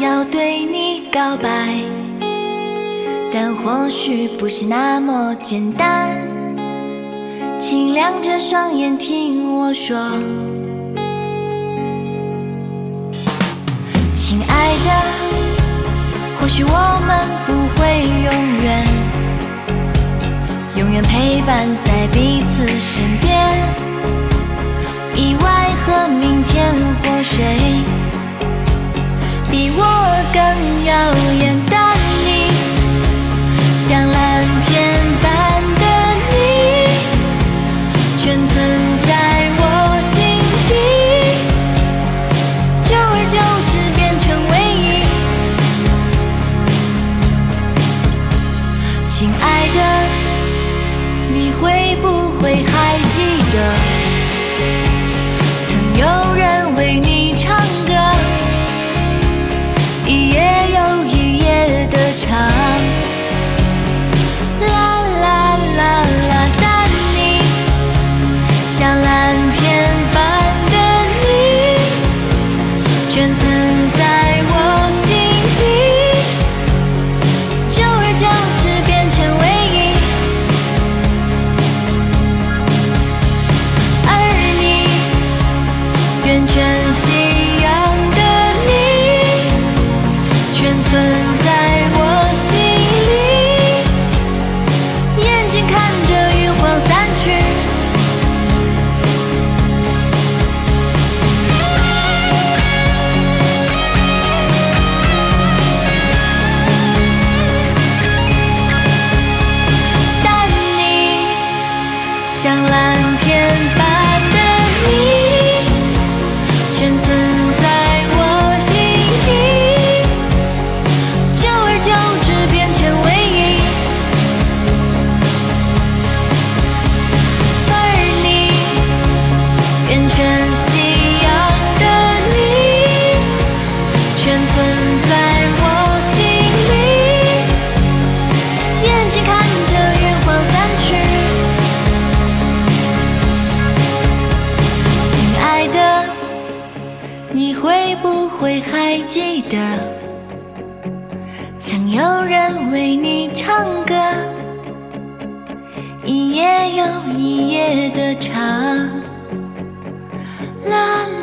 要对你告白，但或许不是那么简单。请亮着双眼听我说，亲爱的，或许我们不会永远，永远陪伴在彼此身边。我更耀眼但你，像蓝天般的你，全存在我心底，久而久之变成唯一。亲爱的，你会不会还记得，存在会还记得，曾有人为你唱歌，一夜又一夜的唱。啦啦。